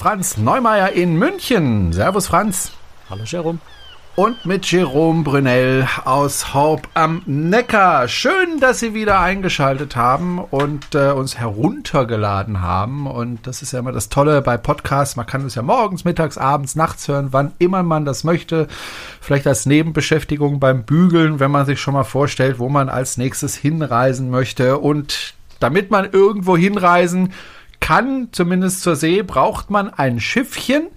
Franz Neumeier in München. Servus, Franz. Hallo, Jerome. Und mit Jerome Brunel aus Horb am Neckar. Schön, dass Sie wieder eingeschaltet haben und äh, uns heruntergeladen haben. Und das ist ja immer das Tolle bei Podcasts. Man kann es ja morgens, mittags, abends, nachts hören, wann immer man das möchte. Vielleicht als Nebenbeschäftigung beim Bügeln, wenn man sich schon mal vorstellt, wo man als nächstes hinreisen möchte. Und damit man irgendwo hinreisen kann, zumindest zur See, braucht man ein Schiffchen.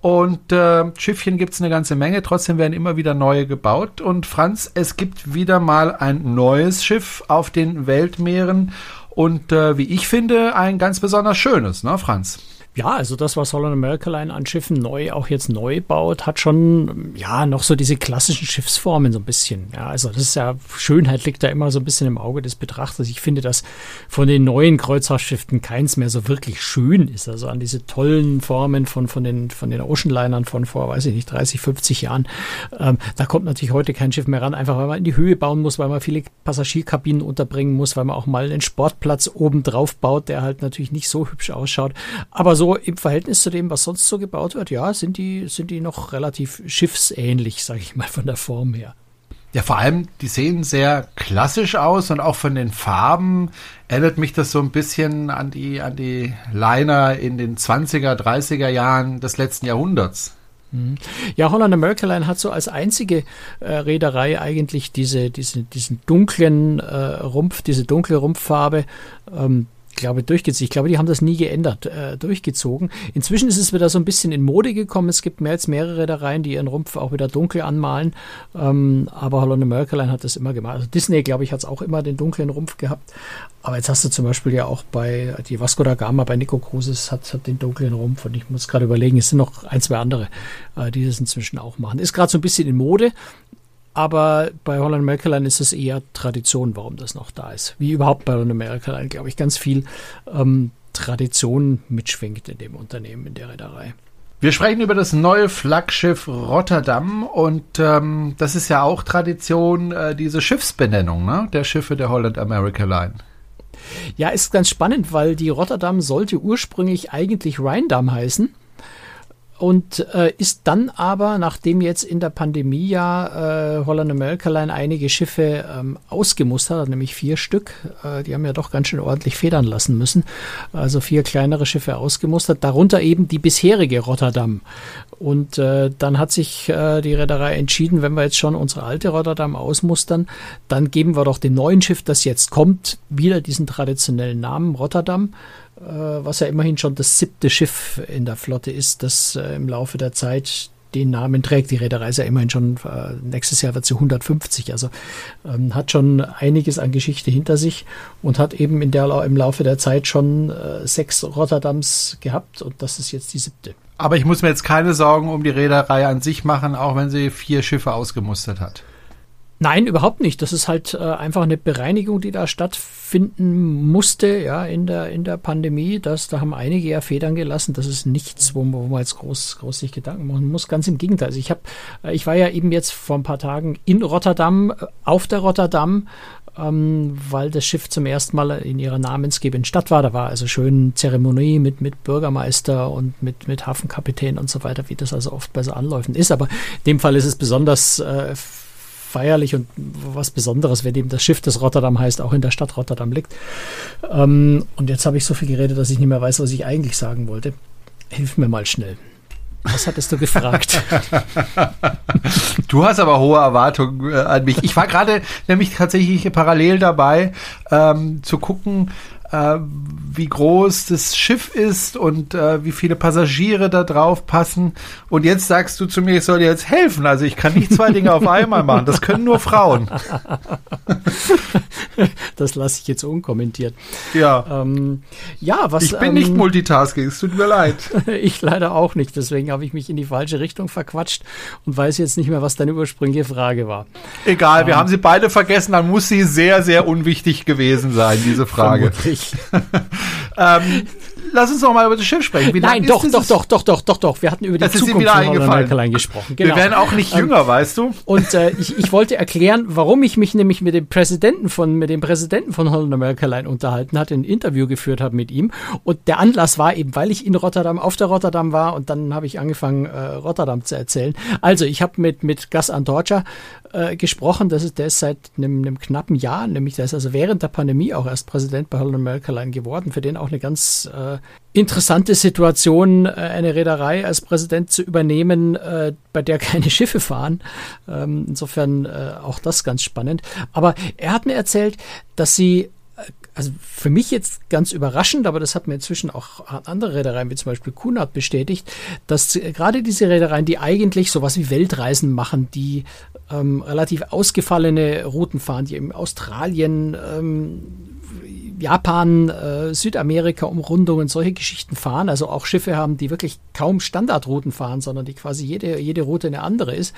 Und äh, Schiffchen gibt's eine ganze Menge, trotzdem werden immer wieder neue gebaut. Und Franz, es gibt wieder mal ein neues Schiff auf den Weltmeeren und äh, wie ich finde, ein ganz besonders schönes, ne, Franz? Ja, also das, was Holland America Line an Schiffen neu, auch jetzt neu baut, hat schon, ja, noch so diese klassischen Schiffsformen so ein bisschen. Ja, also das ist ja, Schönheit liegt da immer so ein bisschen im Auge des Betrachters. Ich finde, dass von den neuen Kreuzfahrtschiffen keins mehr so wirklich schön ist. Also an diese tollen Formen von, von den, von den Oceanlinern von vor, weiß ich nicht, 30, 50 Jahren. Ähm, da kommt natürlich heute kein Schiff mehr ran, einfach weil man in die Höhe bauen muss, weil man viele Passagierkabinen unterbringen muss, weil man auch mal einen Sportplatz oben drauf baut, der halt natürlich nicht so hübsch ausschaut. Aber so im Verhältnis zu dem, was sonst so gebaut wird, ja, sind die, sind die noch relativ schiffsähnlich, sage ich mal, von der Form her. Ja, vor allem, die sehen sehr klassisch aus und auch von den Farben erinnert mich das so ein bisschen an die, an die Liner in den 20er, 30er Jahren des letzten Jahrhunderts. Mhm. Ja, Holland America Line hat so als einzige äh, Reederei eigentlich diese, diese, diesen dunklen äh, Rumpf, diese dunkle Rumpffarbe. Ähm, glaube, durchgezogen. Ich glaube, die haben das nie geändert, äh, durchgezogen. Inzwischen ist es wieder so ein bisschen in Mode gekommen. Es gibt mehr als mehrere Reedereien, die ihren Rumpf auch wieder dunkel anmalen. Ähm, aber Holland Merkeline hat das immer gemacht. Also Disney, glaube ich, hat es auch immer den dunklen Rumpf gehabt. Aber jetzt hast du zum Beispiel ja auch bei die Vasco da Gama, bei Nico Cruises hat, hat den dunklen Rumpf. Und ich muss gerade überlegen, es sind noch ein, zwei andere, äh, die das inzwischen auch machen. Ist gerade so ein bisschen in Mode. Aber bei Holland America ist es eher Tradition, warum das noch da ist. Wie überhaupt bei Holland America glaube ich, ganz viel ähm, Tradition mitschwingt in dem Unternehmen, in der Reederei. Wir sprechen über das neue Flaggschiff Rotterdam und ähm, das ist ja auch Tradition, äh, diese Schiffsbenennung ne? der Schiffe der Holland America Line. Ja, ist ganz spannend, weil die Rotterdam sollte ursprünglich eigentlich Rheindam heißen und äh, ist dann aber, nachdem jetzt in der Pandemie ja äh, Holland America Line einige Schiffe ähm, ausgemustert hat, nämlich vier Stück, äh, die haben ja doch ganz schön ordentlich federn lassen müssen, also vier kleinere Schiffe ausgemustert, darunter eben die bisherige Rotterdam. Und äh, dann hat sich äh, die Reederei entschieden, wenn wir jetzt schon unsere alte Rotterdam ausmustern, dann geben wir doch dem neuen Schiff, das jetzt kommt, wieder diesen traditionellen Namen Rotterdam was ja immerhin schon das siebte Schiff in der Flotte ist, das äh, im Laufe der Zeit den Namen trägt. Die Reederei ist ja immerhin schon, äh, nächstes Jahr wird sie 150, also ähm, hat schon einiges an Geschichte hinter sich und hat eben in der, im Laufe der Zeit schon äh, sechs Rotterdams gehabt und das ist jetzt die siebte. Aber ich muss mir jetzt keine Sorgen um die Reederei an sich machen, auch wenn sie vier Schiffe ausgemustert hat. Nein, überhaupt nicht. Das ist halt äh, einfach eine Bereinigung, die da stattfinden musste, ja, in der, in der Pandemie. Das, da haben einige ja Federn gelassen. Das ist nichts, wo, wo man jetzt groß, groß sich Gedanken machen muss. Ganz im Gegenteil. Also ich habe, äh, ich war ja eben jetzt vor ein paar Tagen in Rotterdam, äh, auf der Rotterdam, ähm, weil das Schiff zum ersten Mal in ihrer namensgebenden Stadt war. Da war also schön Zeremonie mit, mit Bürgermeister und mit, mit Hafenkapitän und so weiter, wie das also oft bei so Anläufen ist. Aber in dem Fall ist es besonders äh, feierlich und was Besonderes, wenn eben das Schiff, das Rotterdam heißt, auch in der Stadt Rotterdam liegt. Ähm, und jetzt habe ich so viel geredet, dass ich nicht mehr weiß, was ich eigentlich sagen wollte. Hilf mir mal schnell. Was hattest du gefragt? du hast aber hohe Erwartungen äh, an mich. Ich war gerade nämlich tatsächlich parallel dabei, ähm, zu gucken, äh, wie groß das Schiff ist und äh, wie viele Passagiere da drauf passen. Und jetzt sagst du zu mir, ich soll dir jetzt helfen. Also ich kann nicht zwei Dinge auf einmal machen. Das können nur Frauen. das lasse ich jetzt unkommentiert. Ja. Ähm, ja, was. Ich bin ähm, nicht Multitasking, es tut mir leid. ich leider auch nicht. Deswegen habe ich mich in die falsche Richtung verquatscht und weiß jetzt nicht mehr, was deine ursprüngliche Frage war. Egal, ähm, wir haben sie beide vergessen, dann muss sie sehr, sehr unwichtig gewesen sein, diese Frage. Vermutlich. ähm, lass uns doch mal über das Schiff sprechen. Wie Nein, doch, doch, doch, doch, doch, doch, doch. Wir hatten über die das Zukunft von Holland gesprochen. Genau. Wir werden auch nicht ähm, jünger, ähm, weißt du. Und äh, ich, ich wollte erklären, warum ich mich nämlich mit dem Präsidenten von mit dem Präsidenten von Holland America Line unterhalten hatte, ein Interview geführt habe mit ihm. Und der Anlass war eben, weil ich in Rotterdam auf der Rotterdam war und dann habe ich angefangen äh, Rotterdam zu erzählen. Also ich habe mit mit Gas Antorcha äh, gesprochen. Das ist, der ist seit einem, einem, knappen Jahr, nämlich der ist also während der Pandemie auch erst Präsident bei Holland America geworden. Für den auch eine ganz äh, interessante Situation, äh, eine Reederei als Präsident zu übernehmen, äh, bei der keine Schiffe fahren. Ähm, insofern äh, auch das ganz spannend. Aber er hat mir erzählt, dass sie also für mich jetzt ganz überraschend, aber das hat mir inzwischen auch andere Reedereien, wie zum Beispiel Kunert, bestätigt, dass gerade diese Reedereien, die eigentlich sowas wie Weltreisen machen, die ähm, relativ ausgefallene Routen fahren, die in Australien, ähm, Japan, äh, Südamerika Umrundungen, solche Geschichten fahren, also auch Schiffe haben, die wirklich kaum Standardrouten fahren, sondern die quasi jede, jede Route eine andere ist,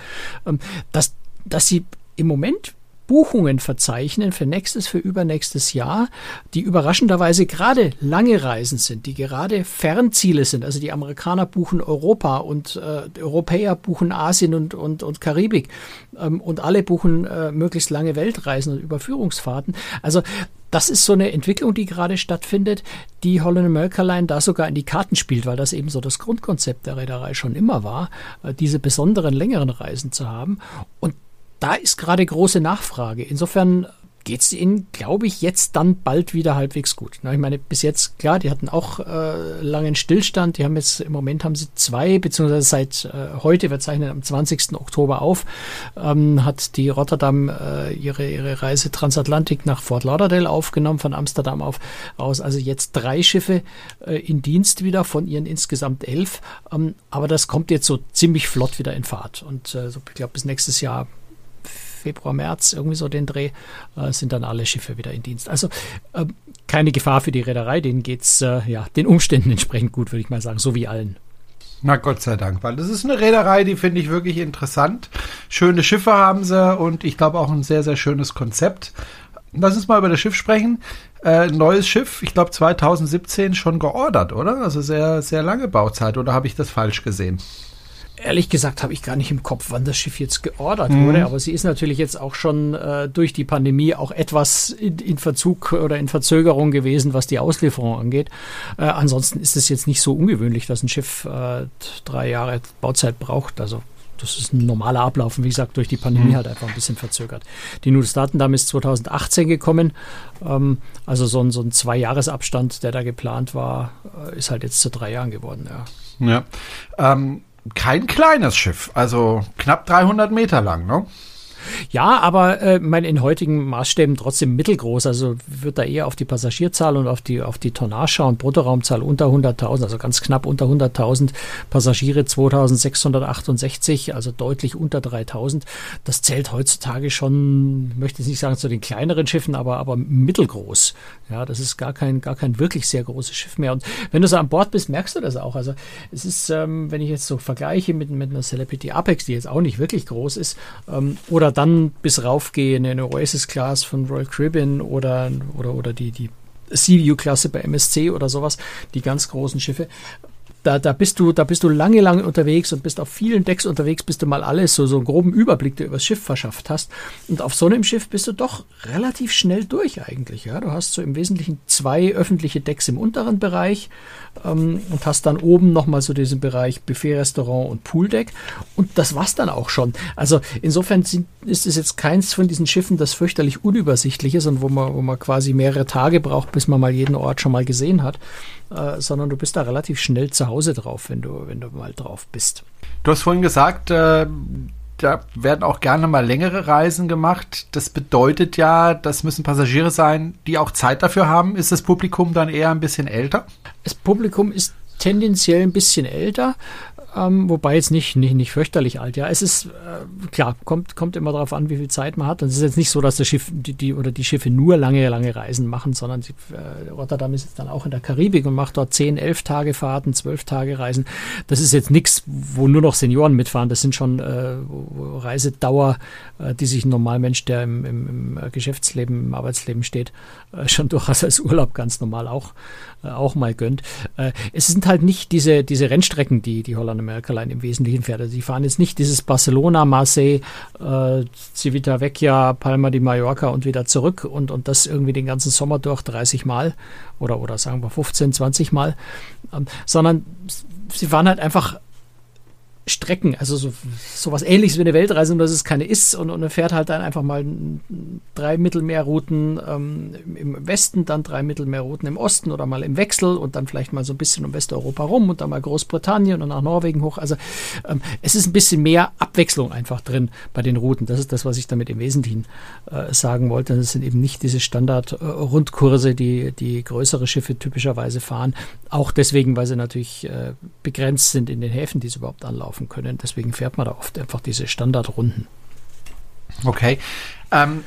ähm, dass, dass sie im Moment Buchungen verzeichnen für nächstes, für übernächstes Jahr, die überraschenderweise gerade lange Reisen sind, die gerade Fernziele sind. Also die Amerikaner buchen Europa und äh, Europäer buchen Asien und, und, und Karibik ähm, und alle buchen äh, möglichst lange Weltreisen und Überführungsfahrten. Also das ist so eine Entwicklung, die gerade stattfindet, die Holland America Line da sogar in die Karten spielt, weil das eben so das Grundkonzept der Reederei schon immer war, äh, diese besonderen längeren Reisen zu haben. Und da ist gerade große Nachfrage. Insofern geht es ihnen, glaube ich, jetzt dann bald wieder halbwegs gut. Na, ich meine, bis jetzt, klar, die hatten auch äh, langen Stillstand. Die haben jetzt, im Moment haben sie zwei, beziehungsweise seit äh, heute, wir zeichnen am 20. Oktober auf, ähm, hat die Rotterdam äh, ihre, ihre Reise Transatlantik nach Fort Lauderdale aufgenommen, von Amsterdam auf, aus. Also jetzt drei Schiffe äh, in Dienst wieder, von ihren insgesamt elf. Ähm, aber das kommt jetzt so ziemlich flott wieder in Fahrt. Und äh, so, ich glaube, bis nächstes Jahr Februar, März, irgendwie so den Dreh, äh, sind dann alle Schiffe wieder in Dienst. Also äh, keine Gefahr für die Reederei, denen geht es äh, ja, den Umständen entsprechend gut, würde ich mal sagen, so wie allen. Na Gott sei Dank, weil das ist eine Reederei, die finde ich wirklich interessant. Schöne Schiffe haben sie und ich glaube auch ein sehr, sehr schönes Konzept. Lass uns mal über das Schiff sprechen. Äh, neues Schiff, ich glaube 2017 schon geordert, oder? Also sehr, sehr lange Bauzeit, oder habe ich das falsch gesehen? Ehrlich gesagt habe ich gar nicht im Kopf, wann das Schiff jetzt geordert mhm. wurde, aber sie ist natürlich jetzt auch schon äh, durch die Pandemie auch etwas in, in, Verzug oder in Verzögerung gewesen, was die Auslieferung angeht. Äh, ansonsten ist es jetzt nicht so ungewöhnlich, dass ein Schiff äh, drei Jahre Bauzeit braucht. Also das ist ein normaler Ablauf und wie gesagt, durch die Pandemie mhm. halt einfach ein bisschen verzögert. Die Nudestaten ist 2018 gekommen. Ähm, also so ein, so ein Zwei-Jahres-Abstand, der da geplant war, äh, ist halt jetzt zu drei Jahren geworden, ja. Ja. Ähm, kein kleines Schiff, also knapp 300 Meter lang, ne? Ja, aber äh, mein, in heutigen Maßstäben trotzdem mittelgroß. Also wird da eher auf die Passagierzahl und auf die, auf die Tonnage und Bruttoraumzahl unter 100.000, also ganz knapp unter 100.000 Passagiere 2668, also deutlich unter 3.000. Das zählt heutzutage schon, möchte ich nicht sagen zu den kleineren Schiffen, aber, aber mittelgroß. Ja, das ist gar kein, gar kein wirklich sehr großes Schiff mehr. Und wenn du so an Bord bist, merkst du das auch. Also es ist, ähm, wenn ich jetzt so vergleiche mit, mit einer Celebrity Apex, die jetzt auch nicht wirklich groß ist, ähm, oder dann bis raufgehe in eine Oasis Class von Royal Caribbean oder, oder, oder die, die Sea-View-Klasse bei MSC oder sowas, die ganz großen Schiffe, da, da bist du, da bist du lange, lange unterwegs und bist auf vielen Decks unterwegs, bis du mal alles, so, so einen groben Überblick dir über das Schiff verschafft hast. Und auf so einem Schiff bist du doch relativ schnell durch eigentlich, ja. Du hast so im Wesentlichen zwei öffentliche Decks im unteren Bereich ähm, und hast dann oben nochmal so diesen Bereich Buffet, Restaurant und Pooldeck. Und das war's dann auch schon. Also insofern sind, ist es jetzt keins von diesen Schiffen, das fürchterlich unübersichtlich ist und wo man, wo man quasi mehrere Tage braucht, bis man mal jeden Ort schon mal gesehen hat äh, sondern du bist da relativ schnell zu Hause drauf, wenn du, wenn du mal drauf bist. Du hast vorhin gesagt, äh, da werden auch gerne mal längere Reisen gemacht. Das bedeutet ja, das müssen Passagiere sein, die auch Zeit dafür haben. Ist das Publikum dann eher ein bisschen älter? Das Publikum ist tendenziell ein bisschen älter. Ähm, wobei jetzt nicht, nicht, nicht fürchterlich alt. Ja, es ist äh, klar, kommt, kommt immer darauf an, wie viel Zeit man hat. Und es ist jetzt nicht so, dass das Schiff die, die oder die Schiffe nur lange, lange Reisen machen, sondern sie, äh, Rotterdam ist jetzt dann auch in der Karibik und macht dort 10, 11 Tage Fahrten, 12 Tage Reisen. Das ist jetzt nichts, wo nur noch Senioren mitfahren. Das sind schon äh, Reisedauer, äh, die sich ein Normalmensch, der im, im, im Geschäftsleben, im Arbeitsleben steht, äh, schon durchaus als Urlaub ganz normal auch, äh, auch mal gönnt. Äh, es sind halt nicht diese, diese Rennstrecken, die die America Line im Wesentlichen fährt. Also die fahren jetzt nicht dieses Barcelona, Marseille, äh, Civitavecchia, Palma de Mallorca und wieder zurück und, und das irgendwie den ganzen Sommer durch 30 Mal oder, oder sagen wir 15, 20 Mal, ähm, sondern sie fahren halt einfach Strecken, also so, so was ähnliches wie eine Weltreise, nur dass es keine ist und, und er fährt halt dann einfach mal drei Mittelmeerrouten ähm, im Westen, dann drei Mittelmeerrouten im Osten oder mal im Wechsel und dann vielleicht mal so ein bisschen um Westeuropa rum und dann mal Großbritannien und nach Norwegen hoch. Also ähm, es ist ein bisschen mehr Abwechslung einfach drin bei den Routen. Das ist das, was ich damit im Wesentlichen äh, sagen wollte. Das sind eben nicht diese Standard-Rundkurse, die, die größere Schiffe typischerweise fahren. Auch deswegen, weil sie natürlich äh, begrenzt sind in den Häfen, die sie überhaupt anlaufen laufen können. Deswegen fährt man da oft einfach diese Standardrunden. Okay. Ähm,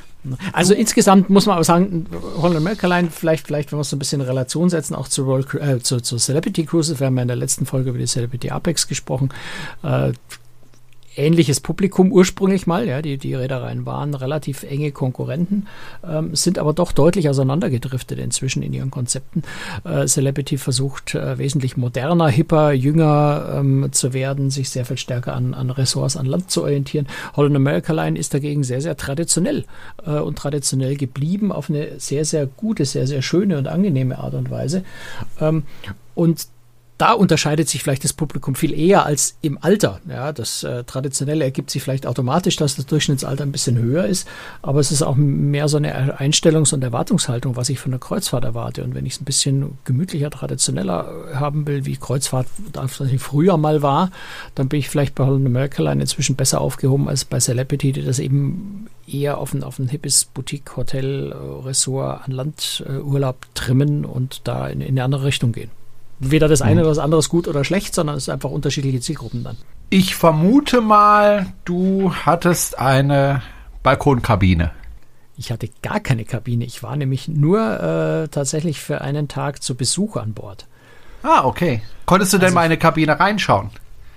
also insgesamt muss man aber sagen, Holland Merkeline, vielleicht, vielleicht, wenn wir es so ein bisschen in Relation setzen, auch zu, Royal, äh, zu, zu Celebrity Cruises, wir haben ja in der letzten Folge über die Celebrity Apex gesprochen, äh, ähnliches Publikum ursprünglich mal. Ja, die, die Reedereien waren relativ enge Konkurrenten, ähm, sind aber doch deutlich auseinandergedriftet inzwischen in ihren Konzepten. Äh, Celebrity versucht äh, wesentlich moderner, hipper, jünger ähm, zu werden, sich sehr viel stärker an, an Ressorts an Land zu orientieren. Holland America Line ist dagegen sehr, sehr traditionell äh, und traditionell geblieben auf eine sehr, sehr gute, sehr, sehr schöne und angenehme Art und Weise. Ähm, und da unterscheidet sich vielleicht das Publikum viel eher als im Alter. Ja, das äh, Traditionelle ergibt sich vielleicht automatisch, dass das Durchschnittsalter ein bisschen höher ist, aber es ist auch mehr so eine Einstellungs- und Erwartungshaltung, was ich von der Kreuzfahrt erwarte. Und wenn ich es ein bisschen gemütlicher, traditioneller haben will, wie Kreuzfahrt früher mal war, dann bin ich vielleicht bei Holland America Line inzwischen besser aufgehoben als bei Celebrity, die das eben eher auf ein, auf ein hippes Boutique, Hotel, äh, Ressort an Land äh, Urlaub trimmen und da in, in eine andere Richtung gehen weder das eine mhm. oder das andere ist gut oder schlecht, sondern es ist einfach unterschiedliche Zielgruppen dann. Ich vermute mal, du hattest eine Balkonkabine. Ich hatte gar keine Kabine. Ich war nämlich nur äh, tatsächlich für einen Tag zu Besuch an Bord. Ah, okay. Konntest du also, denn mal in eine Kabine reinschauen?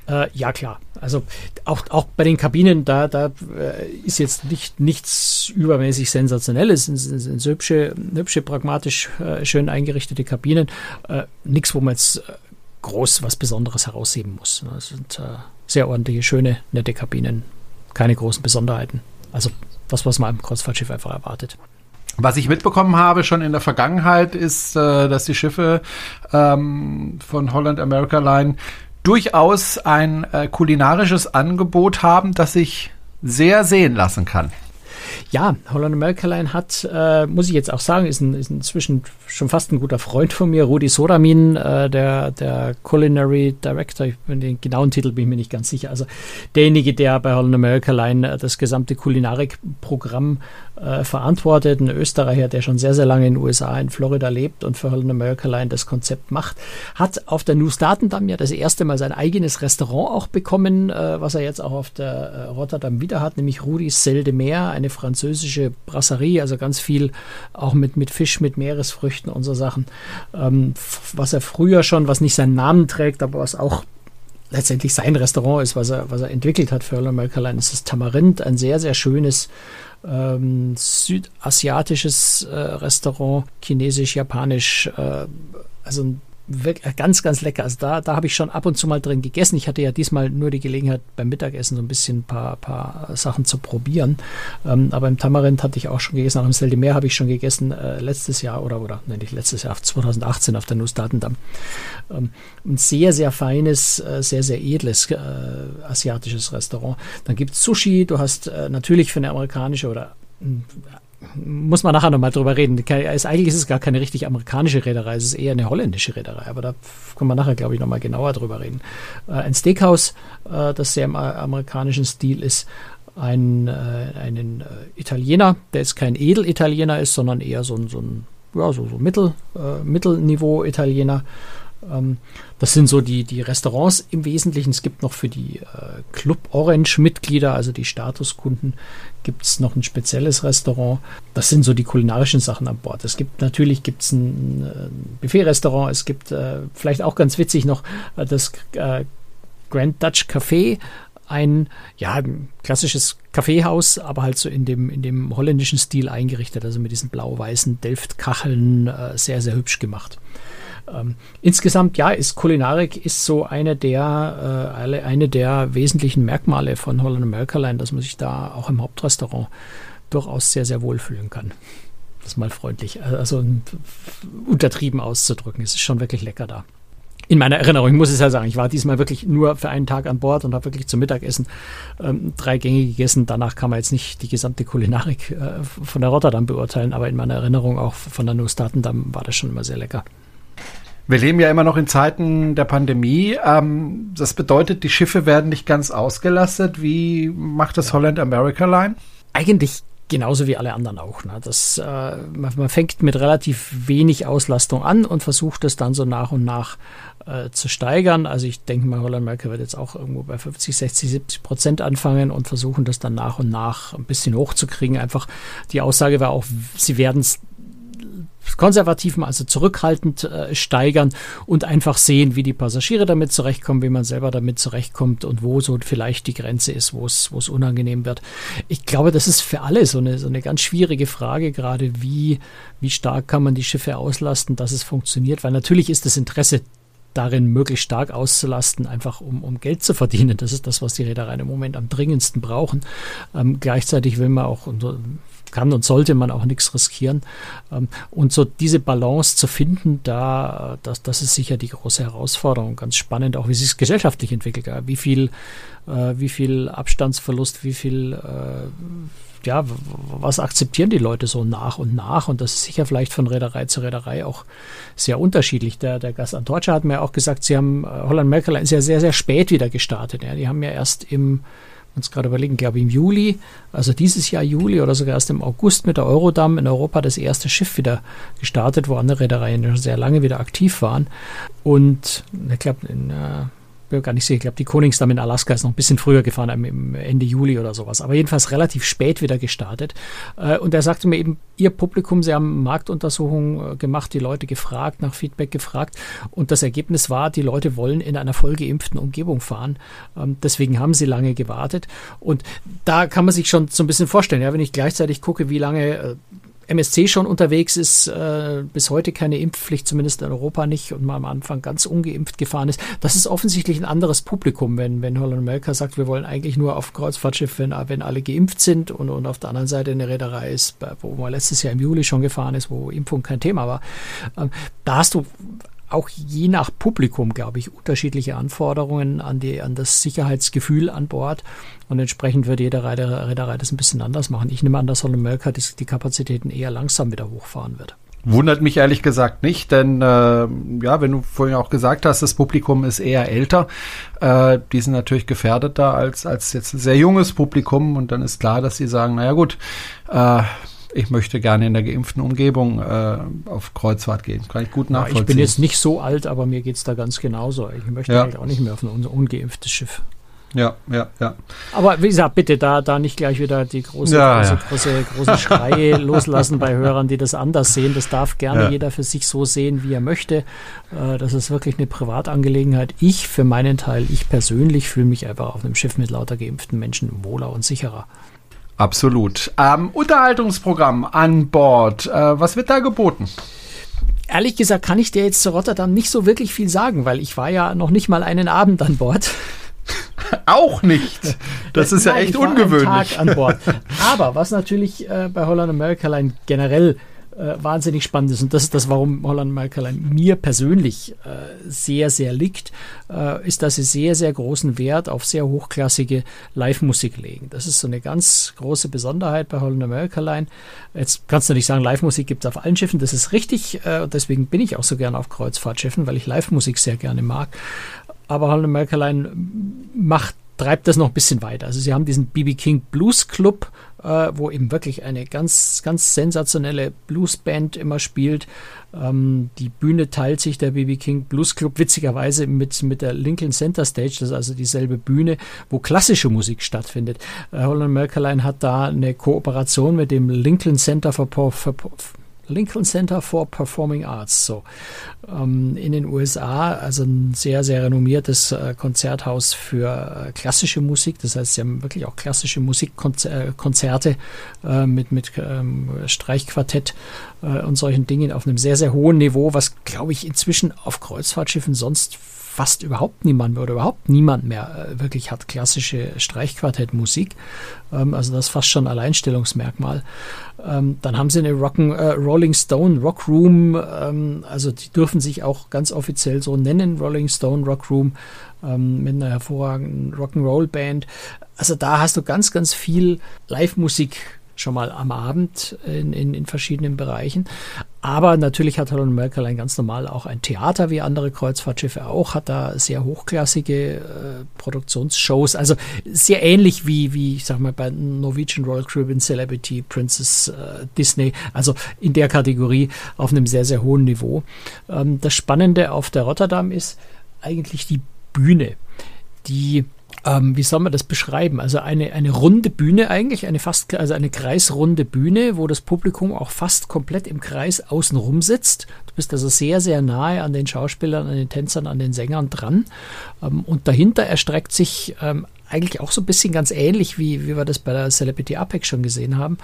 Äh, ja, klar. Also auch, auch bei den Kabinen, da, da äh, ist jetzt nicht, nichts übermäßig Sensationelles. Es sind, sind hübsche, hübsche, pragmatisch äh, schön eingerichtete Kabinen. Äh, nichts, wo man jetzt groß was Besonderes herausheben muss. Das sind äh, sehr ordentliche, schöne, nette Kabinen. Keine großen Besonderheiten. Also das, was man im Kreuzfahrtschiff einfach erwartet. Was ich mitbekommen habe schon in der Vergangenheit ist, dass die Schiffe ähm, von Holland America Line durchaus ein äh, kulinarisches Angebot haben, das sich sehr sehen lassen kann. Ja, Holland America Line hat, äh, muss ich jetzt auch sagen, ist, ein, ist inzwischen schon fast ein guter Freund von mir, Rudi Sodamin, äh, der, der Culinary Director, ich bin den genauen Titel bin ich mir nicht ganz sicher, also derjenige, der bei Holland America Line äh, das gesamte Kulinarik-Programm äh, verantwortet, ein Österreicher, der schon sehr, sehr lange in den USA, in Florida lebt und für Holland America Line das Konzept macht, hat auf der New Statendam ja das erste Mal sein eigenes Restaurant auch bekommen, äh, was er jetzt auch auf der äh, Rotterdam wieder hat, nämlich Rudis Sel de Mer, eine französische Brasserie, also ganz viel auch mit, mit Fisch, mit Meeresfrüchten und so Sachen, ähm, was er früher schon, was nicht seinen Namen trägt, aber was auch letztendlich sein Restaurant ist, was er, was er entwickelt hat für America Line, ist das Tamarind, ein sehr, sehr schönes ähm, südasiatisches äh, Restaurant, chinesisch, japanisch, äh, also ein ganz, ganz lecker. Also da, da habe ich schon ab und zu mal drin gegessen. Ich hatte ja diesmal nur die Gelegenheit beim Mittagessen so ein bisschen ein paar, paar Sachen zu probieren. Ähm, aber im Tamarind hatte ich auch schon gegessen. Auch im Sel de Meer habe ich schon gegessen äh, letztes Jahr oder, oder, nein, nicht letztes Jahr, 2018 auf der Nussdatendam. Ähm, ein sehr, sehr feines, äh, sehr, sehr edles äh, asiatisches Restaurant. Dann gibt es Sushi. Du hast äh, natürlich für eine amerikanische oder muss man nachher nochmal drüber reden. eigentlich ist es gar keine richtig amerikanische Reederei, es ist eher eine holländische Reederei, aber da können wir nachher, glaube ich, nochmal genauer drüber reden. Äh, ein Steakhouse, äh, das sehr im amerikanischen Stil ist, ein, äh, einen Italiener, der jetzt kein Edelitaliener ist, sondern eher so ein, so ein ja, so, so Mittel, Mittelniveau-Italiener, das sind so die, die Restaurants im Wesentlichen. Es gibt noch für die äh, Club Orange-Mitglieder, also die Statuskunden, gibt es noch ein spezielles Restaurant. Das sind so die kulinarischen Sachen an Bord. Es gibt natürlich gibt's ein, ein Buffet-Restaurant. Es gibt äh, vielleicht auch ganz witzig noch äh, das äh, Grand Dutch Café ein ja, klassisches Kaffeehaus, aber halt so in dem, in dem holländischen Stil eingerichtet, also mit diesen blau-weißen Delft-Kacheln, äh, sehr, sehr hübsch gemacht. Ähm, insgesamt, ja, ist Kulinarik ist so eine der, äh, eine der wesentlichen Merkmale von Holland America Line, dass man sich da auch im Hauptrestaurant durchaus sehr, sehr wohlfühlen kann. Das mal freundlich, also untertrieben auszudrücken. Es ist schon wirklich lecker da in meiner Erinnerung, ich muss es ja sagen, ich war diesmal wirklich nur für einen Tag an Bord und habe wirklich zum Mittagessen ähm, drei Gänge gegessen. Danach kann man jetzt nicht die gesamte Kulinarik äh, von der Rotterdam beurteilen, aber in meiner Erinnerung auch von der Nustatendam war das schon immer sehr lecker. Wir leben ja immer noch in Zeiten der Pandemie. Ähm, das bedeutet, die Schiffe werden nicht ganz ausgelastet. Wie macht das Holland America Line? Eigentlich genauso wie alle anderen auch. Ne? Das, äh, man, fängt mit relativ wenig Auslastung an und versucht es dann so nach und nach äh, zu steigern. Also ich denke mal, Holland Merkel wird jetzt auch irgendwo bei 50, 60, 70 Prozent anfangen und versuchen das dann nach und nach ein bisschen hochzukriegen. Einfach die Aussage war auch, sie werden es konservativ, also zurückhaltend äh, steigern und einfach sehen, wie die Passagiere damit zurechtkommen, wie man selber damit zurechtkommt und wo so vielleicht die Grenze ist, wo es, unangenehm wird. Ich glaube, das ist für alle so eine, so eine ganz schwierige Frage, gerade wie, wie stark kann man die Schiffe auslasten, dass es funktioniert, weil natürlich ist das Interesse darin möglichst stark auszulasten, einfach um, um Geld zu verdienen. Das ist das, was die Reedereien im Moment am dringendsten brauchen. Ähm, gleichzeitig will man auch, und kann und sollte man auch nichts riskieren. Ähm, und so diese Balance zu finden, da, das, das ist sicher die große Herausforderung. Ganz spannend, auch wie sich es gesellschaftlich entwickelt. Wie viel, äh, wie viel Abstandsverlust, wie viel äh, ja, was akzeptieren die Leute so nach und nach? Und das ist sicher vielleicht von Reederei zu Reederei auch sehr unterschiedlich. Der, der Gast Antorcha hat mir auch gesagt, sie haben, äh, Holland Merkel ist ja sehr, sehr spät wieder gestartet. Ja. Die haben ja erst im, uns gerade überlegen, glaube ich im Juli, also dieses Jahr Juli oder sogar erst im August mit der Eurodam in Europa das erste Schiff wieder gestartet, wo andere Reedereien schon sehr lange wieder aktiv waren. Und ich glaube, in äh, bin gar nicht sicher, ich glaube, die Koningsdam in Alaska ist noch ein bisschen früher gefahren, Ende Juli oder sowas, aber jedenfalls relativ spät wieder gestartet. Äh, und er sagte mir eben, ihr Publikum, sie haben Marktuntersuchungen äh, gemacht, die Leute gefragt, nach Feedback gefragt und das Ergebnis war, die Leute wollen in einer vollgeimpften Umgebung fahren. Ähm, deswegen haben sie lange gewartet und da kann man sich schon so ein bisschen vorstellen, ja, wenn ich gleichzeitig gucke, wie lange äh, MSC schon unterwegs ist, äh, bis heute keine Impfpflicht, zumindest in Europa nicht, und mal am Anfang ganz ungeimpft gefahren ist. Das ist offensichtlich ein anderes Publikum, wenn, wenn Holland America sagt, wir wollen eigentlich nur auf Kreuzfahrtschiff, wenn, wenn alle geimpft sind und, und auf der anderen Seite eine Reederei ist, wo man letztes Jahr im Juli schon gefahren ist, wo Impfung kein Thema war. Ähm, da hast du auch je nach Publikum, glaube ich, unterschiedliche Anforderungen an, die, an das Sicherheitsgefühl an Bord. Und entsprechend wird jede Reederei das ein bisschen anders machen. Ich nehme an, dass Holland America die, die Kapazitäten eher langsam wieder hochfahren wird. Wundert mich ehrlich gesagt nicht, denn äh, ja, wenn du vorhin auch gesagt hast, das Publikum ist eher älter, äh, die sind natürlich gefährdeter als, als jetzt ein sehr junges Publikum und dann ist klar, dass sie sagen, naja gut, äh, ich möchte gerne in der geimpften Umgebung äh, auf Kreuzfahrt gehen. Kann ich gut nachvollziehen. Ja, ich bin jetzt nicht so alt, aber mir geht es da ganz genauso. Ich möchte ja. halt auch nicht mehr auf ein ungeimpftes Schiff. Ja, ja, ja. Aber wie gesagt, bitte da, da nicht gleich wieder die große, ja, große, ja. große, große Schreie loslassen bei Hörern, die das anders sehen. Das darf gerne ja. jeder für sich so sehen, wie er möchte. Äh, das ist wirklich eine Privatangelegenheit. Ich für meinen Teil, ich persönlich fühle mich einfach auf einem Schiff mit lauter geimpften Menschen wohler und sicherer. Absolut. Ähm, Unterhaltungsprogramm an Bord. Äh, was wird da geboten? Ehrlich gesagt kann ich dir jetzt zu Rotterdam nicht so wirklich viel sagen, weil ich war ja noch nicht mal einen Abend an Bord. Auch nicht. Das ist Nein, ja echt ungewöhnlich. Tag an Bord. Aber was natürlich äh, bei Holland America Line generell äh, wahnsinnig spannend ist. Und das ist das, warum Holland Michael mir persönlich äh, sehr, sehr liegt, äh, ist, dass sie sehr, sehr großen Wert auf sehr hochklassige Live-Musik legen. Das ist so eine ganz große Besonderheit bei Holland Line. Jetzt kannst du nicht sagen, Live-Musik gibt es auf allen Schiffen, das ist richtig. Äh, deswegen bin ich auch so gerne auf Kreuzfahrtschiffen, weil ich Live-Musik sehr gerne mag. Aber Holland Line macht treibt das noch ein bisschen weiter. Also sie haben diesen BB King Blues Club, äh, wo eben wirklich eine ganz, ganz sensationelle Bluesband immer spielt. Ähm, die Bühne teilt sich der BB King Blues Club witzigerweise mit, mit der Lincoln Center Stage, das ist also dieselbe Bühne, wo klassische Musik stattfindet. Äh, Holland Merkeline hat da eine Kooperation mit dem Lincoln Center for, for, for Lincoln Center for Performing Arts, so ähm, in den USA, also ein sehr, sehr renommiertes äh, Konzerthaus für äh, klassische Musik. Das heißt, sie haben wirklich auch klassische Musikkonzerte äh, mit, mit ähm, Streichquartett äh, und solchen Dingen auf einem sehr, sehr hohen Niveau, was, glaube ich, inzwischen auf Kreuzfahrtschiffen sonst fast überhaupt niemand mehr oder überhaupt niemand mehr äh, wirklich hat klassische Streichquartettmusik. Ähm, also das ist fast schon Alleinstellungsmerkmal. Ähm, dann haben sie eine Rock'n, äh, Rolling Stone Rock Room, ähm, also die dürfen sich auch ganz offiziell so nennen, Rolling Stone Rock Room mit einer hervorragenden Rock'n'Roll Band. Also da hast du ganz, ganz viel Live-Musik schon mal am Abend in, in, in verschiedenen Bereichen. Aber natürlich hat Holland Merkel ganz normal auch ein Theater, wie andere Kreuzfahrtschiffe auch, hat da sehr hochklassige äh, Produktionsshows, also sehr ähnlich wie, wie ich sag mal, bei Norwegian Royal Caribbean Celebrity, Princess äh, Disney, also in der Kategorie auf einem sehr, sehr hohen Niveau. Ähm, das Spannende auf der Rotterdam ist eigentlich die Bühne, die ähm, wie soll man das beschreiben? Also eine, eine runde Bühne eigentlich, eine fast, also eine kreisrunde Bühne, wo das Publikum auch fast komplett im Kreis außenrum sitzt. Du bist also sehr, sehr nahe an den Schauspielern, an den Tänzern, an den Sängern dran. Ähm, und dahinter erstreckt sich ähm, eigentlich auch so ein bisschen ganz ähnlich, wie, wie wir das bei der Celebrity Apex schon gesehen haben.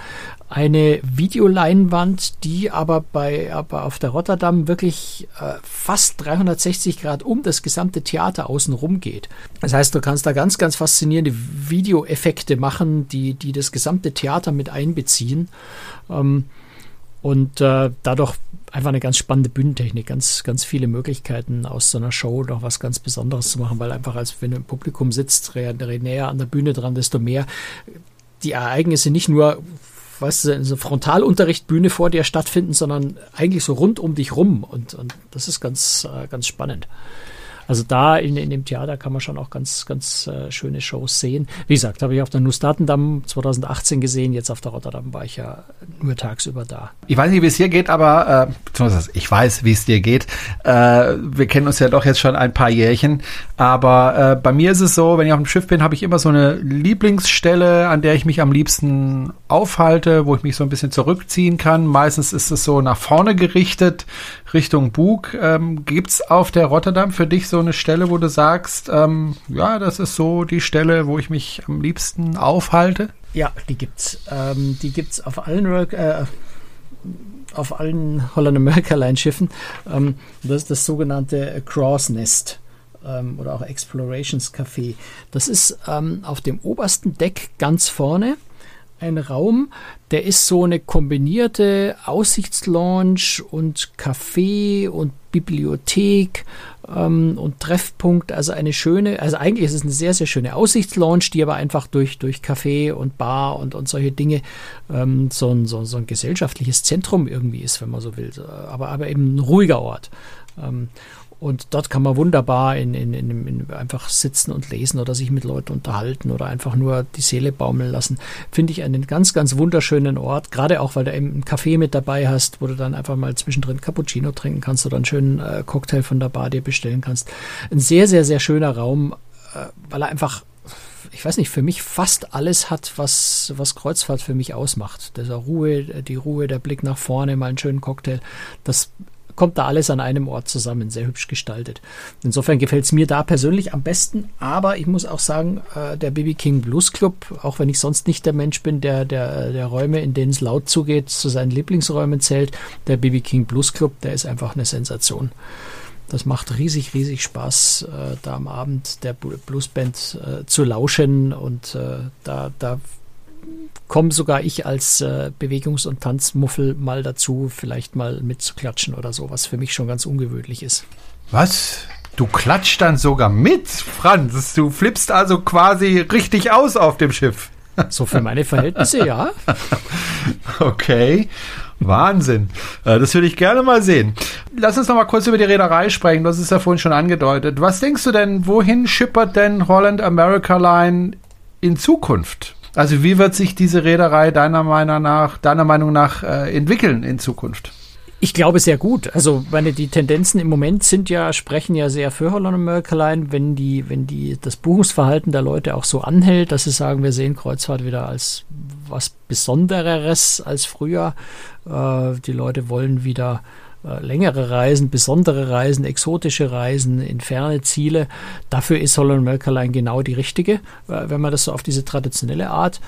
Eine Videoleinwand, die aber bei aber auf der Rotterdam wirklich äh, fast 360 Grad um das gesamte Theater außenrum geht. Das heißt, du kannst da ganz, ganz faszinierende Videoeffekte machen, die, die das gesamte Theater mit einbeziehen. Ähm, und äh, dadurch einfach eine ganz spannende Bühnentechnik, ganz, ganz viele Möglichkeiten aus so einer Show noch was ganz Besonderes zu machen, weil einfach als wenn du im Publikum sitzt, näher an der Bühne dran, desto mehr die Ereignisse nicht nur weißt du, so Frontalunterrichtbühne vor dir stattfinden, sondern eigentlich so rund um dich rum und, und das ist ganz, äh, ganz spannend. Also da in, in dem Theater kann man schon auch ganz, ganz äh, schöne Shows sehen. Wie gesagt, habe ich auf der Nussdatendamm 2018 gesehen, jetzt auf der Rotterdam war ich ja nur tagsüber da. Ich weiß nicht, wie es hier geht, aber äh, ich weiß, wie es dir geht. Äh, wir kennen uns ja doch jetzt schon ein paar Jährchen, aber äh, bei mir ist es so, wenn ich auf dem Schiff bin, habe ich immer so eine Lieblingsstelle, an der ich mich am liebsten aufhalte, wo ich mich so ein bisschen zurückziehen kann. Meistens ist es so nach vorne gerichtet, Richtung Bug. Ähm, Gibt es auf der Rotterdam für dich so eine Stelle, wo du sagst, ähm, ja, das ist so die Stelle, wo ich mich am liebsten aufhalte? Ja, die gibt's. Ähm, die gibt's auf allen äh, auf allen Holland America Line Schiffen. Ähm, das ist das sogenannte Cross Nest ähm, oder auch Explorations Café. Das ist ähm, auf dem obersten Deck ganz vorne ein Raum, der ist so eine kombinierte Aussichtslounge und Café und Bibliothek ähm, und Treffpunkt. Also eine schöne, also eigentlich ist es eine sehr, sehr schöne Aussichtslounge, die aber einfach durch, durch Café und Bar und, und solche Dinge ähm, so, ein, so, so ein gesellschaftliches Zentrum irgendwie ist, wenn man so will. Aber, aber eben ein ruhiger Ort. Ähm, und dort kann man wunderbar in, in, in, in, einfach sitzen und lesen oder sich mit Leuten unterhalten oder einfach nur die Seele baumeln lassen. Finde ich einen ganz, ganz wunderschönen Ort. Gerade auch, weil du eben einen Kaffee mit dabei hast, wo du dann einfach mal zwischendrin Cappuccino trinken kannst oder einen schönen äh, Cocktail von der Bar dir bestellen kannst. Ein sehr, sehr, sehr schöner Raum, äh, weil er einfach ich weiß nicht, für mich fast alles hat, was, was Kreuzfahrt für mich ausmacht. Dieser Ruhe, die Ruhe, der Blick nach vorne, mal einen schönen Cocktail. Das kommt da alles an einem Ort zusammen, sehr hübsch gestaltet. Insofern gefällt es mir da persönlich am besten, aber ich muss auch sagen, äh, der BB King Blues Club, auch wenn ich sonst nicht der Mensch bin, der, der, der Räume, in denen es laut zugeht, zu seinen Lieblingsräumen zählt, der BB King Blues Club, der ist einfach eine Sensation. Das macht riesig, riesig Spaß, äh, da am Abend der Bluesband äh, zu lauschen und äh, da, da komme sogar ich als äh, Bewegungs- und Tanzmuffel mal dazu, vielleicht mal mitzuklatschen oder so, was für mich schon ganz ungewöhnlich ist. Was? Du klatscht dann sogar mit, Franz. Du flippst also quasi richtig aus auf dem Schiff. So für meine Verhältnisse, ja. Okay. Wahnsinn. Äh, das würde ich gerne mal sehen. Lass uns noch mal kurz über die Reederei sprechen. Hast es ja vorhin schon angedeutet. Was denkst du denn, wohin schippert denn Holland America Line in Zukunft? Also wie wird sich diese Reederei deiner Meinung nach, deiner Meinung nach äh, entwickeln in Zukunft? Ich glaube sehr gut. Also meine die Tendenzen im Moment sind ja sprechen ja sehr für Holland America Line, wenn die wenn die das Buchungsverhalten der Leute auch so anhält, dass sie sagen, wir sehen Kreuzfahrt wieder als was Besondereres als früher. Äh, die Leute wollen wieder längere Reisen, besondere Reisen, exotische Reisen in ferne Ziele. Dafür ist Holland America Line genau die richtige, äh, wenn man das so auf diese traditionelle Art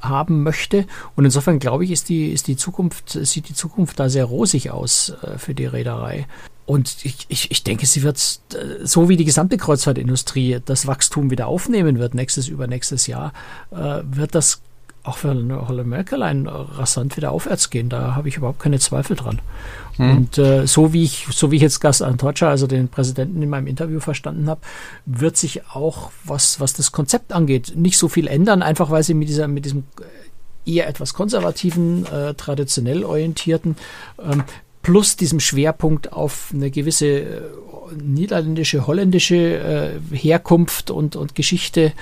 haben möchte. Und insofern glaube ich, ist die, ist die Zukunft, sieht die Zukunft da sehr rosig aus äh, für die Reederei. Und ich, ich, ich denke, sie wird, äh, so wie die gesamte Kreuzfahrtindustrie das Wachstum wieder aufnehmen wird, nächstes, übernächstes Jahr, äh, wird das auch für Holland Merkel rasant wieder aufwärts gehen. Da habe ich überhaupt keine Zweifel dran. Hm. Und äh, so wie ich, so wie ich jetzt Gas Antocha, also den Präsidenten in meinem Interview verstanden habe, wird sich auch was, was das Konzept angeht, nicht so viel ändern, einfach weil sie mit dieser, mit diesem eher etwas konservativen, äh, traditionell orientierten, ähm, plus diesem Schwerpunkt auf eine gewisse äh, niederländische, holländische äh, Herkunft und, und Geschichte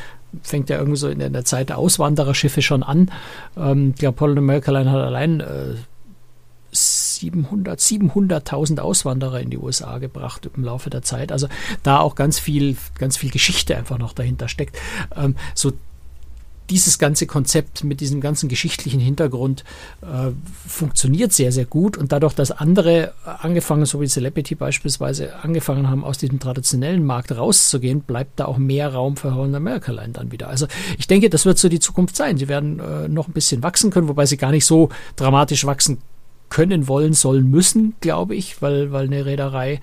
fängt ja irgendwie so in der Zeit der Auswandererschiffe schon an. Ähm, glaube, Holland America Line hat allein äh, 700, 700.000 Auswanderer in die USA gebracht im Laufe der Zeit. Also da auch ganz viel, ganz viel Geschichte einfach noch dahinter steckt. Ähm, so dieses ganze Konzept mit diesem ganzen geschichtlichen Hintergrund äh, funktioniert sehr, sehr gut. Und dadurch, dass andere angefangen, so wie Celebrity beispielsweise, angefangen haben, aus diesem traditionellen Markt rauszugehen, bleibt da auch mehr Raum für Holland America Line dann wieder. Also ich denke, das wird so die Zukunft sein. Sie werden äh, noch ein bisschen wachsen können, wobei sie gar nicht so dramatisch wachsen können, wollen, sollen, müssen, glaube ich, weil, weil eine Reederei,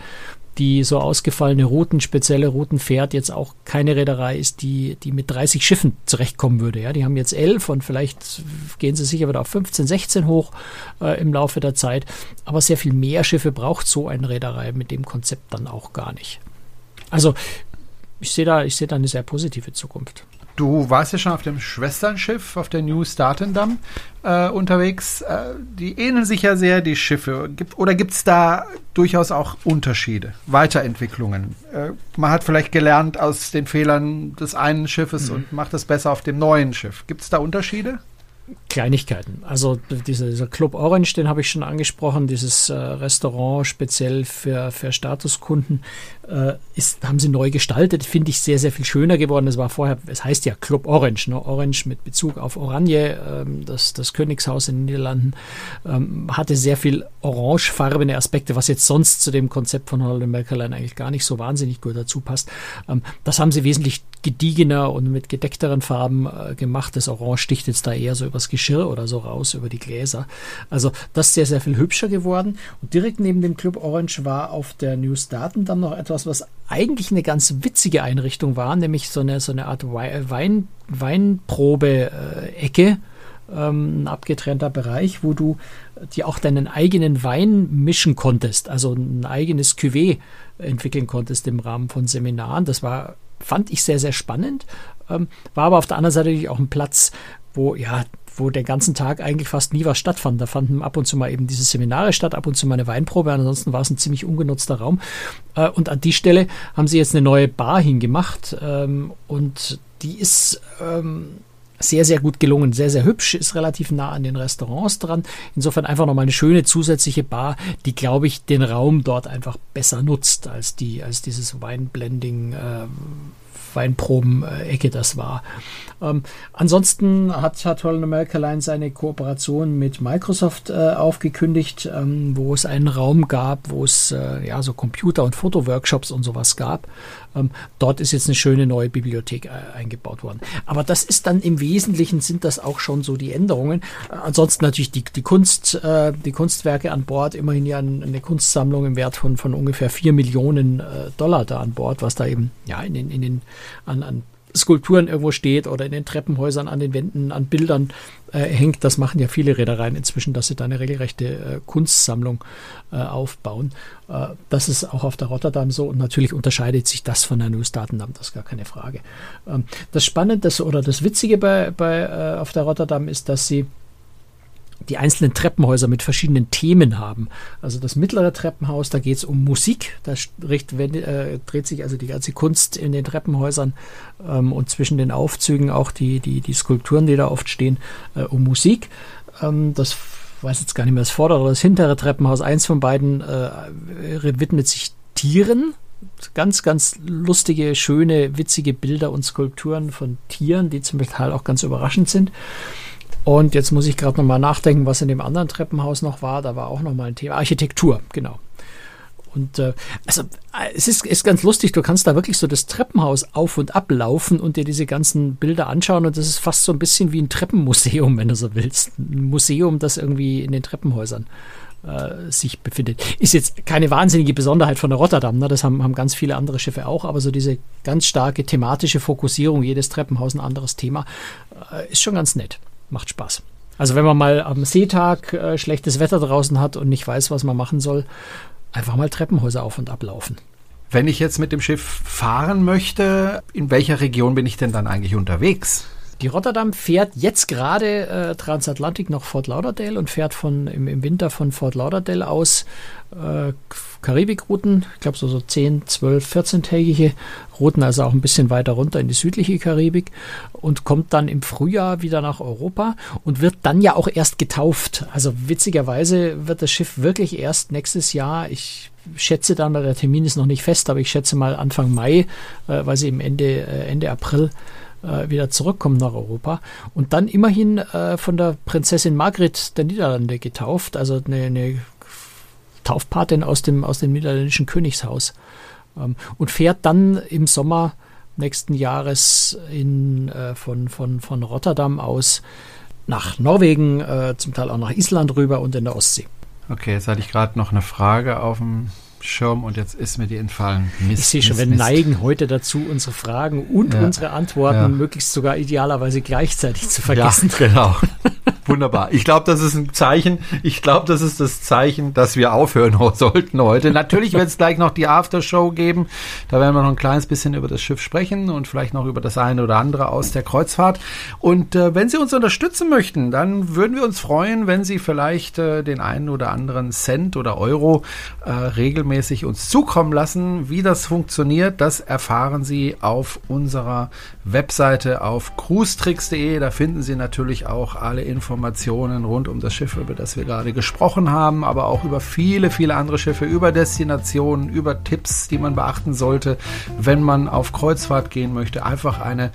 die so ausgefallene Routen, spezielle Routen fährt, jetzt auch keine Reederei ist, die, die mit 30 Schiffen zurechtkommen würde. Ja, die haben jetzt elf und vielleicht gehen sie sicher wieder auf 15, 16 hoch äh, im Laufe der Zeit. Aber sehr viel mehr Schiffe braucht so eine Reederei mit dem Konzept dann auch gar nicht. Also ich sehe da, ich sehe da eine sehr positive Zukunft. Du warst ja schon auf dem Schwesternschiff, auf der New Statendam äh, unterwegs. Äh, die ähneln sich ja sehr, die Schiffe. Gibt, oder gibt es da durchaus auch Unterschiede, Weiterentwicklungen? Äh, man hat vielleicht gelernt aus den Fehlern des einen Schiffes mhm. und macht es besser auf dem neuen Schiff. Gibt es da Unterschiede? Kleinigkeiten. Also dieser, dieser Club Orange, den habe ich schon angesprochen, dieses äh, Restaurant speziell für, für Statuskunden, ist, haben sie neu gestaltet, finde ich sehr, sehr viel schöner geworden. Es war vorher, es heißt ja Club Orange, ne? Orange mit Bezug auf Oranje, ähm, das, das Königshaus in den Niederlanden, ähm, hatte sehr viel orangefarbene Aspekte, was jetzt sonst zu dem Konzept von Holland Merkerlein eigentlich gar nicht so wahnsinnig gut dazu passt. Ähm, das haben sie wesentlich gediegener und mit gedeckteren Farben äh, gemacht. Das Orange sticht jetzt da eher so übers Geschirr oder so raus, über die Gläser. Also das ist sehr, sehr viel hübscher geworden. Und direkt neben dem Club Orange war auf der News Daten dann noch etwas, was eigentlich eine ganz witzige Einrichtung war, nämlich so eine, so eine Art Wein, Weinprobe-Ecke. Ähm, ein abgetrennter Bereich, wo du dir auch deinen eigenen Wein mischen konntest, also ein eigenes Cuvée entwickeln konntest im Rahmen von Seminaren. Das war fand ich sehr, sehr spannend. Ähm, war aber auf der anderen Seite natürlich auch ein Platz, wo, ja, wo den ganzen Tag eigentlich fast nie was stattfand. Da fanden ab und zu mal eben diese Seminare statt, ab und zu mal eine Weinprobe, ansonsten war es ein ziemlich ungenutzter Raum. Äh, und an die Stelle haben sie jetzt eine neue Bar hingemacht ähm, und die ist ähm, sehr, sehr gut gelungen, sehr, sehr hübsch, ist relativ nah an den Restaurants dran. Insofern einfach nochmal eine schöne zusätzliche Bar, die, glaube ich, den Raum dort einfach besser nutzt als die, als dieses Weinblending, äh, Weinproben-Ecke das war. Ähm, ansonsten hat, hat Holland America Line seine Kooperation mit Microsoft äh, aufgekündigt, ähm, wo es einen Raum gab, wo es äh, ja so Computer- und Fotoworkshops und sowas gab. Ähm, dort ist jetzt eine schöne neue Bibliothek äh, eingebaut worden. Aber das ist dann im Wesentlichen sind das auch schon so die Änderungen. Äh, ansonsten natürlich die, die Kunst, äh, die Kunstwerke an Bord, immerhin ja eine Kunstsammlung im Wert von, von ungefähr vier Millionen Dollar da an Bord, was da eben ja in den, in den an, an Skulpturen irgendwo steht oder in den Treppenhäusern, an den Wänden, an Bildern äh, hängt. Das machen ja viele Reedereien inzwischen, dass sie da eine regelrechte äh, Kunstsammlung äh, aufbauen. Äh, das ist auch auf der Rotterdam so und natürlich unterscheidet sich das von der News Datendam, das ist gar keine Frage. Ähm, das Spannende oder das Witzige bei, bei, äh, auf der Rotterdam ist, dass sie die einzelnen Treppenhäuser mit verschiedenen Themen haben. Also das mittlere Treppenhaus, da geht es um Musik, da äh, dreht sich also die ganze Kunst in den Treppenhäusern ähm, und zwischen den Aufzügen auch die, die, die Skulpturen, die da oft stehen, äh, um Musik. Ähm, das weiß jetzt gar nicht mehr, das vordere oder das hintere Treppenhaus, eins von beiden äh, widmet sich Tieren. Ganz, ganz lustige, schöne, witzige Bilder und Skulpturen von Tieren, die zum Teil auch ganz überraschend sind. Und jetzt muss ich gerade nochmal nachdenken, was in dem anderen Treppenhaus noch war. Da war auch nochmal ein Thema. Architektur, genau. Und äh, also es ist, ist ganz lustig, du kannst da wirklich so das Treppenhaus auf und ab laufen und dir diese ganzen Bilder anschauen und das ist fast so ein bisschen wie ein Treppenmuseum, wenn du so willst. Ein Museum, das irgendwie in den Treppenhäusern äh, sich befindet. Ist jetzt keine wahnsinnige Besonderheit von der Rotterdam, ne? das haben, haben ganz viele andere Schiffe auch, aber so diese ganz starke thematische Fokussierung, jedes Treppenhaus ein anderes Thema, äh, ist schon ganz nett. Macht Spaß. Also wenn man mal am Seetag äh, schlechtes Wetter draußen hat und nicht weiß, was man machen soll, einfach mal Treppenhäuser auf und ablaufen. Wenn ich jetzt mit dem Schiff fahren möchte, in welcher Region bin ich denn dann eigentlich unterwegs? Die Rotterdam fährt jetzt gerade äh, Transatlantik nach Fort Lauderdale und fährt von im, im Winter von Fort Lauderdale aus äh, Karibikrouten, ich glaube so, so 10, 12, 14-tägige Routen, also auch ein bisschen weiter runter in die südliche Karibik und kommt dann im Frühjahr wieder nach Europa und wird dann ja auch erst getauft. Also witzigerweise wird das Schiff wirklich erst nächstes Jahr, ich schätze dann, der Termin ist noch nicht fest, aber ich schätze mal Anfang Mai, äh, weil sie im Ende, äh, Ende April äh, wieder zurückkommen nach Europa und dann immerhin äh, von der Prinzessin Margret der Niederlande getauft, also eine, eine Taufpatin aus dem, aus dem niederländischen Königshaus ähm, und fährt dann im Sommer nächsten Jahres in, äh, von, von, von Rotterdam aus nach Norwegen, äh, zum Teil auch nach Island rüber und in der Ostsee. Okay, jetzt hatte ich gerade noch eine Frage auf dem Schirm und jetzt ist mir die entfallen. Mist, ich sehe schon, wir Mist. neigen heute dazu, unsere Fragen und ja, unsere Antworten ja. möglichst sogar idealerweise gleichzeitig zu vergessen. Ja, genau. Wunderbar. Ich glaube, das ist ein Zeichen. Ich glaube, das ist das Zeichen, dass wir aufhören sollten heute. Natürlich wird es gleich noch die Aftershow geben. Da werden wir noch ein kleines bisschen über das Schiff sprechen und vielleicht noch über das eine oder andere aus der Kreuzfahrt. Und äh, wenn Sie uns unterstützen möchten, dann würden wir uns freuen, wenn Sie vielleicht äh, den einen oder anderen Cent oder Euro äh, regelmäßig uns zukommen lassen. Wie das funktioniert, das erfahren Sie auf unserer Webseite auf cruestricks.de. Da finden Sie natürlich auch alle Informationen rund um das Schiff, über das wir gerade gesprochen haben, aber auch über viele, viele andere Schiffe, über Destinationen, über Tipps, die man beachten sollte, wenn man auf Kreuzfahrt gehen möchte. Einfach eine,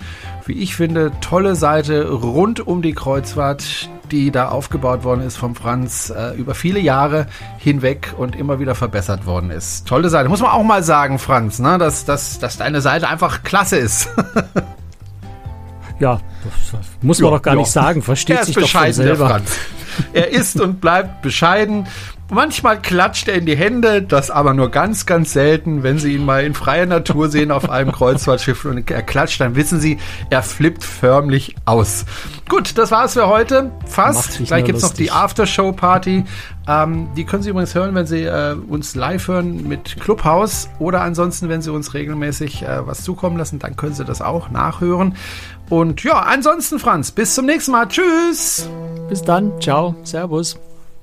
wie ich finde, tolle Seite rund um die Kreuzfahrt, die da aufgebaut worden ist vom Franz äh, über viele Jahre hinweg und immer wieder verbessert worden ist. Tolle Seite. Muss man auch mal sagen, Franz, ne? dass, dass, dass deine Seite einfach klasse ist. Ja, das muss man ja, doch gar ja. nicht sagen. Versteht sich doch von selber. Er ist und bleibt bescheiden. Manchmal klatscht er in die Hände, das aber nur ganz, ganz selten. Wenn Sie ihn mal in freier Natur sehen auf einem Kreuzfahrtschiff und er klatscht, dann wissen Sie, er flippt förmlich aus. Gut, das war's für heute. Fast. Gleich gibt's noch die Aftershow-Party. Ähm, die können Sie übrigens hören, wenn Sie äh, uns live hören mit Clubhouse oder ansonsten, wenn Sie uns regelmäßig äh, was zukommen lassen, dann können Sie das auch nachhören. Und ja, ansonsten, Franz, bis zum nächsten Mal. Tschüss. Bis dann. Ciao. Servus.